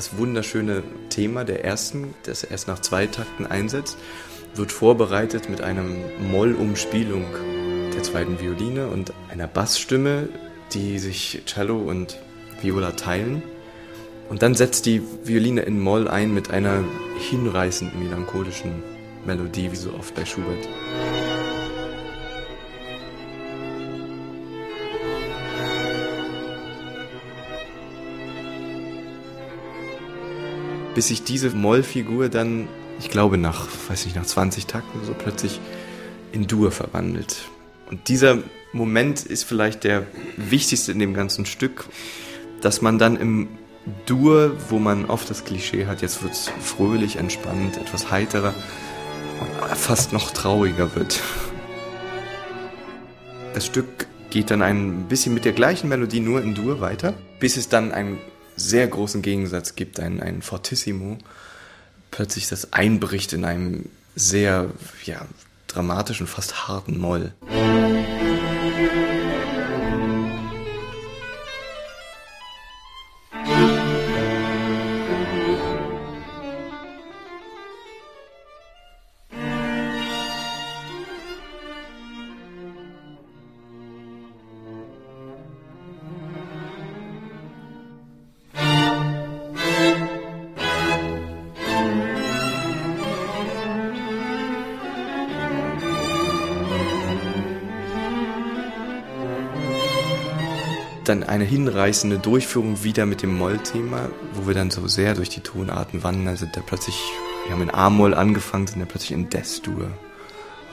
Das wunderschöne Thema der ersten, das erst nach zwei Takten einsetzt, wird vorbereitet mit einer Mollumspielung der zweiten Violine und einer Bassstimme, die sich Cello und Viola teilen. Und dann setzt die Violine in Moll ein mit einer hinreißend melancholischen Melodie, wie so oft bei Schubert. Bis sich diese Mollfigur dann ich glaube, nach, weiß nicht, nach 20 Takten so plötzlich in Dur verwandelt. Und dieser Moment ist vielleicht der wichtigste in dem ganzen Stück, dass man dann im Dur, wo man oft das Klischee hat, jetzt wird es fröhlich, entspannt, etwas heiterer, fast noch trauriger wird. Das Stück geht dann ein bisschen mit der gleichen Melodie nur in Dur weiter, bis es dann einen sehr großen Gegensatz gibt, einen, einen Fortissimo, plötzlich das einbricht in einem sehr ja, dramatischen, fast harten Moll. Dann eine hinreißende Durchführung wieder mit dem Moll-Thema, wo wir dann so sehr durch die Tonarten wandern, sind da plötzlich, wir haben in A-Moll angefangen, sind da plötzlich in Des-Dur.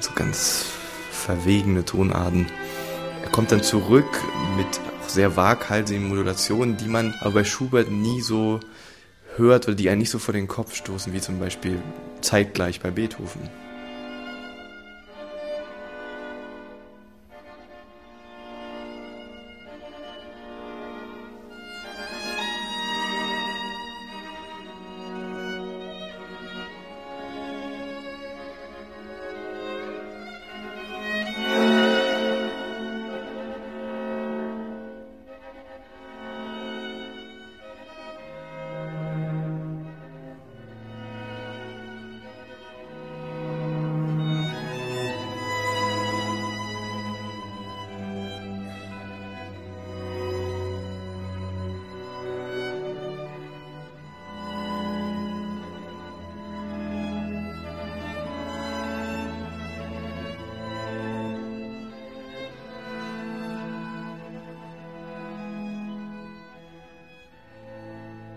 So ganz verwegene Tonarten. Er kommt dann zurück mit auch sehr waghalsigen Modulationen, die man aber bei Schubert nie so hört oder die einen nicht so vor den Kopf stoßen, wie zum Beispiel zeitgleich bei Beethoven.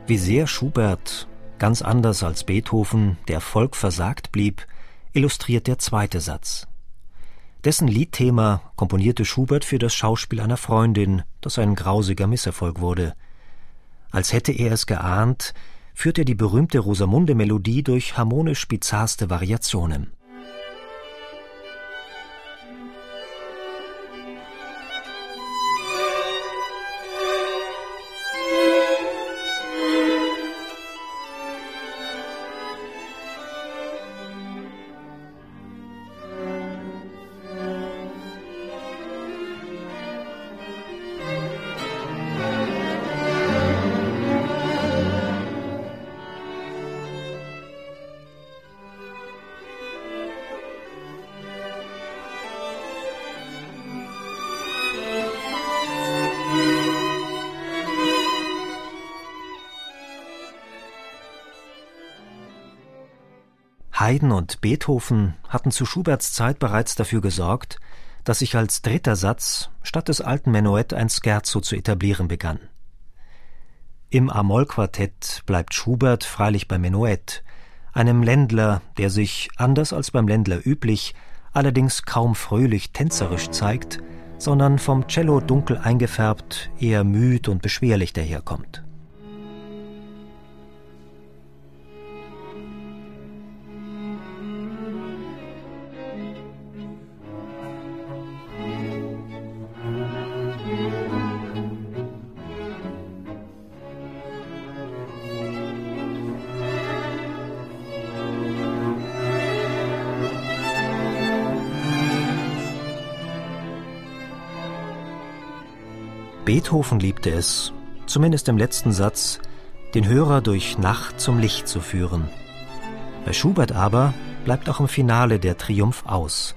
Wie sehr Schubert, ganz anders als Beethoven, der Volk versagt blieb, illustriert der zweite Satz. Dessen Liedthema komponierte Schubert für das Schauspiel einer Freundin, das ein grausiger Misserfolg wurde. Als hätte er es geahnt, führt er die berühmte Rosamunde-Melodie durch harmonisch bizarrste Variationen. Haydn und Beethoven hatten zu Schuberts Zeit bereits dafür gesorgt, dass sich als dritter Satz statt des alten Menuett ein Scherzo zu etablieren begann. Im A-Moll-Quartett bleibt Schubert freilich beim Menuett, einem Ländler, der sich, anders als beim Ländler üblich, allerdings kaum fröhlich tänzerisch zeigt, sondern vom Cello dunkel eingefärbt, eher müd und beschwerlich daherkommt. Beethoven liebte es, zumindest im letzten Satz, den Hörer durch Nacht zum Licht zu führen. Bei Schubert aber bleibt auch im Finale der Triumph aus.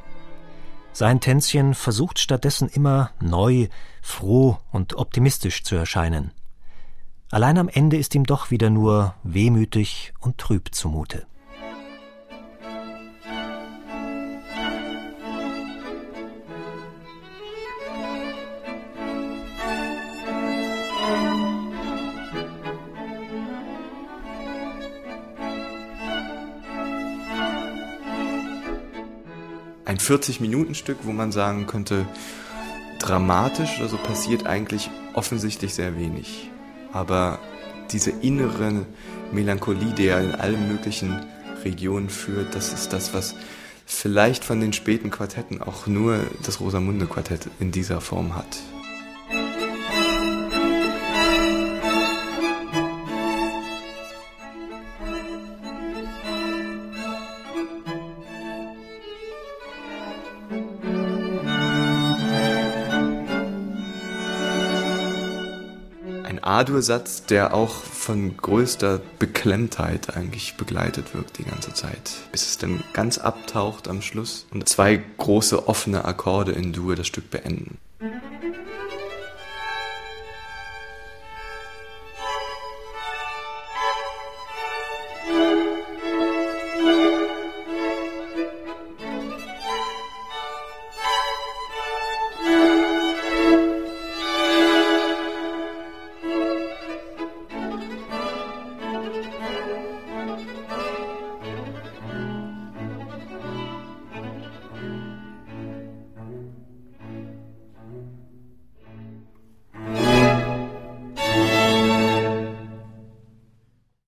Sein Tänzchen versucht stattdessen immer neu, froh und optimistisch zu erscheinen. Allein am Ende ist ihm doch wieder nur wehmütig und trüb zumute. 40-Minuten-Stück, wo man sagen könnte, dramatisch oder so passiert eigentlich offensichtlich sehr wenig. Aber diese innere Melancholie, die er in allen möglichen Regionen führt, das ist das, was vielleicht von den späten Quartetten auch nur das Rosamunde Quartett in dieser Form hat. A-Dur-Satz, der auch von größter Beklemmtheit eigentlich begleitet wirkt die ganze Zeit, bis es dann ganz abtaucht am Schluss und zwei große offene Akkorde in Dur das Stück beenden.